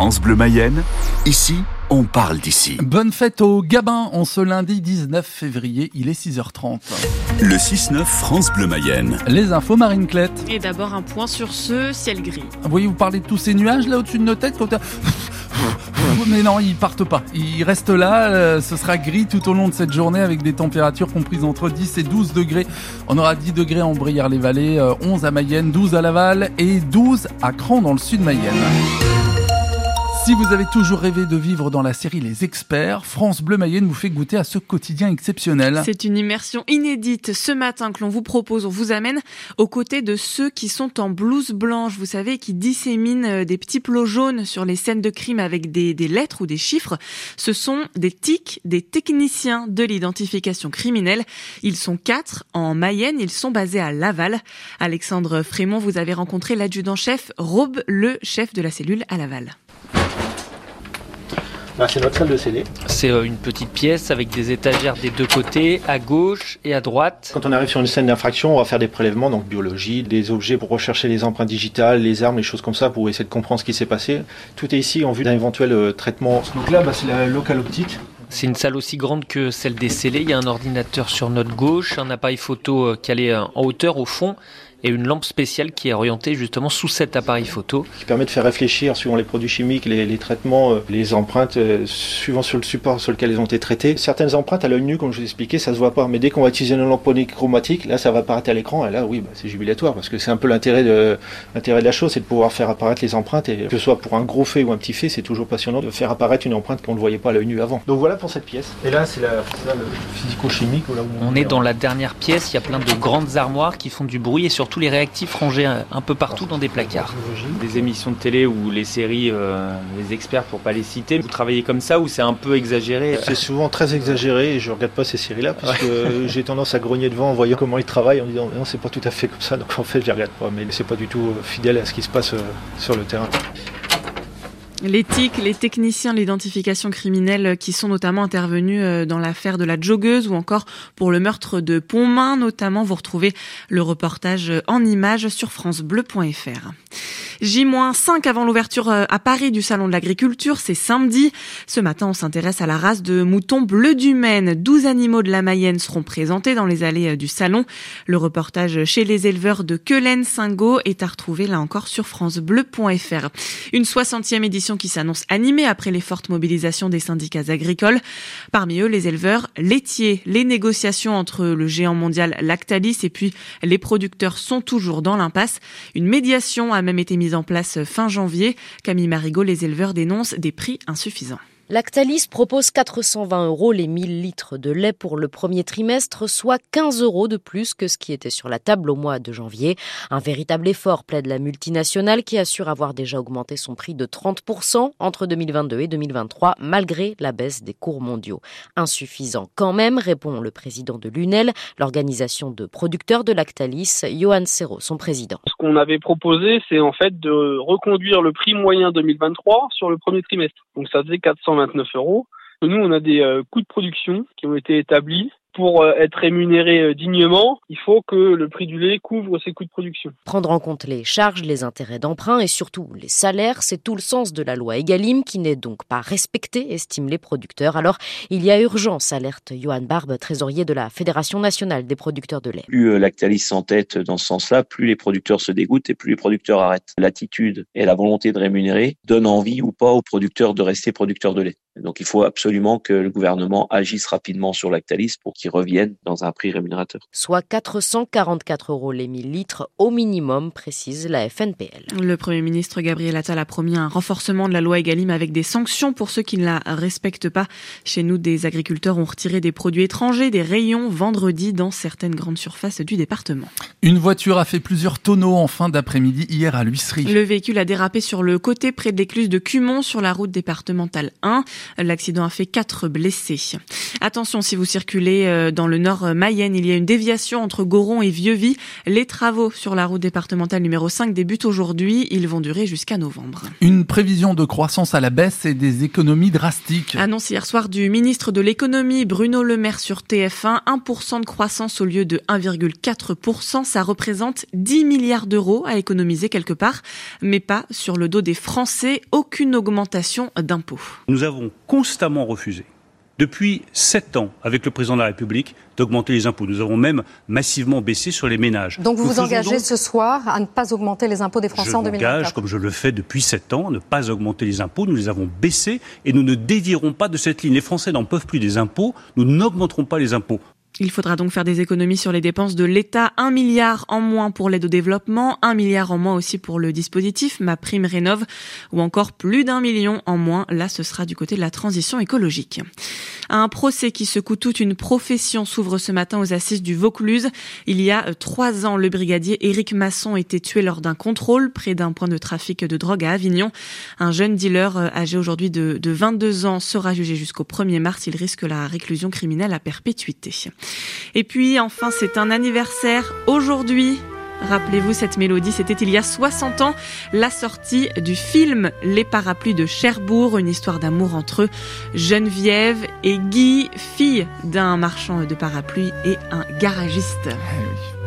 France Bleu Mayenne, ici, on parle d'ici. Bonne fête au Gabin en ce lundi 19 février, il est 6h30. Le 6-9 France Bleu Mayenne. Les infos Marine Clette. Et d'abord un point sur ce ciel gris. Vous voyez, vous parlez de tous ces nuages là au-dessus de nos têtes quand mais non, ils partent pas. Ils restent là. Euh, ce sera gris tout au long de cette journée avec des températures comprises entre 10 et 12 degrés. On aura 10 degrés en Brière-les-Vallées, 11 euh, à Mayenne, 12 à Laval et 12 à Cran dans le sud Mayenne. Si vous avez toujours rêvé de vivre dans la série Les Experts, France Bleu Mayenne vous fait goûter à ce quotidien exceptionnel. C'est une immersion inédite ce matin que l'on vous propose. On vous amène aux côtés de ceux qui sont en blouse blanche, vous savez, qui disséminent euh, des petits plots jaunes sur les scènes de crime avec des, lettres ou des chiffres. Ce sont des TIC, des techniciens de l'identification criminelle. Ils sont quatre en Mayenne. Ils sont basés à Laval. Alexandre Frémont, vous avez rencontré l'adjudant-chef Robe, le chef de la cellule à Laval. Ah, c'est notre salle de scellé. C'est euh, une petite pièce avec des étagères des deux côtés, à gauche et à droite. Quand on arrive sur une scène d'infraction, on va faire des prélèvements, donc biologie, des objets pour rechercher les empreintes digitales, les armes, les choses comme ça, pour essayer de comprendre ce qui s'est passé. Tout est ici en vue d'un éventuel euh, traitement. Donc là, bah, c'est la locale optique. C'est une salle aussi grande que celle des scellés. Il y a un ordinateur sur notre gauche, un appareil photo euh, calé en hauteur au fond et une lampe spéciale qui est orientée justement sous cet appareil photo. Qui permet de faire réfléchir suivant les produits chimiques, les, traitements, euh, les empreintes, euh, suivant sur le support sur lequel elles ont été traitées. Certaines empreintes à l'œil nu, comme je vous expliqué, ça se voit pas. Mais dès qu'on va utiliser une lampe chromatique, là ça va apparaître à l'écran et là oui, bah, c'est jubilatoire parce que c'est un peu l'intérêt de, l'intérêt de la chose, c'est de pouvoir faire apparaître les empreintes et que ce soit pour un gros fait ou un petit fait, c'est toujours passionnant de faire apparaître une empreinte qu'on ne voyait pas à l'œil nu avant. Donc voilà pour cette pièce. Et là c'est la, le physico-chimique. On, on est dans la dernière pièce, il y a plein de grandes armoires qui font du bruit et surtout les réactifs rangés un peu partout dans des placards. Des émissions de télé ou les séries, euh, les experts pour pas les citer, vous travaillez comme ça ou c'est un peu exagéré? C'est souvent très exagéré et je regarde pas ces séries-là parce que j'ai tendance à grogner devant en voyant comment ils travaillent en disant non c'est pas tout à fait comme ça. Donc en fait je les regarde pas. Mais c'est pas du tout fidèle à ce qui se passe euh, sur le terrain. L'éthique, les techniciens de l'identification criminelle qui sont notamment intervenus euh, dans l'affaire de la joggeuse ou encore pour le meurtre de Pontmain notamment. Vous retrouvez le reportage en images sur francebleu.fr. J-5 avant l'ouverture euh, à Paris du Salon de l'Agriculture, c'est samedi. Ce matin, on s'intéresse à la race de moutons bleu du Maine. 12 animaux de la Mayenne seront présentés dans les allées euh, du Salon. Le reportage chez les éleveurs de Quelen-Singo est à retrouver là encore sur francebleu.fr. Une 60e édition qui s'annonce animée après les fortes mobilisations des syndicats agricoles. Parmi eux, les éleveurs laitiers. Les négociations entre le géant mondial Lactalis et puis les producteurs sont toujours dans l'impasse. Une médiation a même été mise en place fin janvier. Camille Marigot, les éleveurs dénoncent des prix insuffisants. Lactalis propose 420 euros les 1000 litres de lait pour le premier trimestre, soit 15 euros de plus que ce qui était sur la table au mois de janvier. Un véritable effort plaide la multinationale qui assure avoir déjà augmenté son prix de 30% entre 2022 et 2023, malgré la baisse des cours mondiaux. Insuffisant quand même, répond le président de l'UNEL, l'organisation de producteurs de Lactalis, Johan Serrault, son président. Ce qu'on avait proposé, c'est en fait de reconduire le prix moyen 2023 sur le premier trimestre. Donc ça faisait 400 euros. Nous, on a des euh, coûts de production qui ont été établis pour euh, être rémunéré euh, dignement, il faut que le prix du lait couvre ses coûts de production. Prendre en compte les charges, les intérêts d'emprunt et surtout les salaires, c'est tout le sens de la loi Egalim qui n'est donc pas respectée, estiment les producteurs. Alors, il y a urgence, alerte Johan Barbe, trésorier de la Fédération nationale des producteurs de lait. Plus Lactalis s'entête dans ce sens-là, plus les producteurs se dégoûtent et plus les producteurs arrêtent. L'attitude et la volonté de rémunérer donnent envie ou pas aux producteurs de rester producteurs de lait. Donc il faut absolument que le gouvernement agisse rapidement sur Lactalis pour qu'il revienne dans un prix rémunérateur. Soit 444 euros les 1000 litres au minimum, précise la FNPL. Le Premier ministre Gabriel Attal a promis un renforcement de la loi Egalim avec des sanctions pour ceux qui ne la respectent pas. Chez nous, des agriculteurs ont retiré des produits étrangers des rayons vendredi dans certaines grandes surfaces du département. Une voiture a fait plusieurs tonneaux en fin d'après-midi hier à l'huisserie. Le véhicule a dérapé sur le côté près de l'écluse de Cumont sur la route départementale 1. L'accident a fait quatre blessés. Attention si vous circulez euh, dans le nord Mayenne, il y a une déviation entre Goron et Vieux-Vie. Les travaux sur la route départementale numéro 5 débutent aujourd'hui. Ils vont durer jusqu'à novembre. Une prévision de croissance à la baisse et des économies drastiques. Annonce hier soir du ministre de l'économie Bruno Le Maire sur TF1. 1% de croissance au lieu de 1,4%. Ça représente 10 milliards d'euros à économiser quelque part, mais pas sur le dos des Français. Aucune augmentation d'impôts. Nous avons constamment refusé depuis sept ans avec le président de la République d'augmenter les impôts. Nous avons même massivement baissé sur les ménages. Donc vous vous engagez ce soir à ne pas augmenter les impôts des Français en 2024 Je m'engage, comme je le fais depuis sept ans, à ne pas augmenter les impôts. Nous les avons baissés et nous ne dévierons pas de cette ligne. Les Français n'en peuvent plus des impôts. Nous n'augmenterons pas les impôts. Il faudra donc faire des économies sur les dépenses de l'État. Un milliard en moins pour l'aide au développement, un milliard en moins aussi pour le dispositif Ma Prime Rénov, ou encore plus d'un million en moins. Là, ce sera du côté de la transition écologique. Un procès qui secoue toute une profession s'ouvre ce matin aux assises du Vaucluse. Il y a trois ans, le brigadier Éric Masson était tué lors d'un contrôle près d'un point de trafic de drogue à Avignon. Un jeune dealer euh, âgé aujourd'hui de 22 ans sera jugé jusqu'au 1er mars. Il risque la réclusion criminelle à perpétuité. Et puis enfin, c'est un anniversaire aujourd'hui. Rappelez-vous cette mélodie, c'était il y a 60 ans, la sortie du film Les parapluies de Cherbourg, une histoire d'amour entre Geneviève et Guy, fille d'un marchand de parapluies et un garagiste. Eh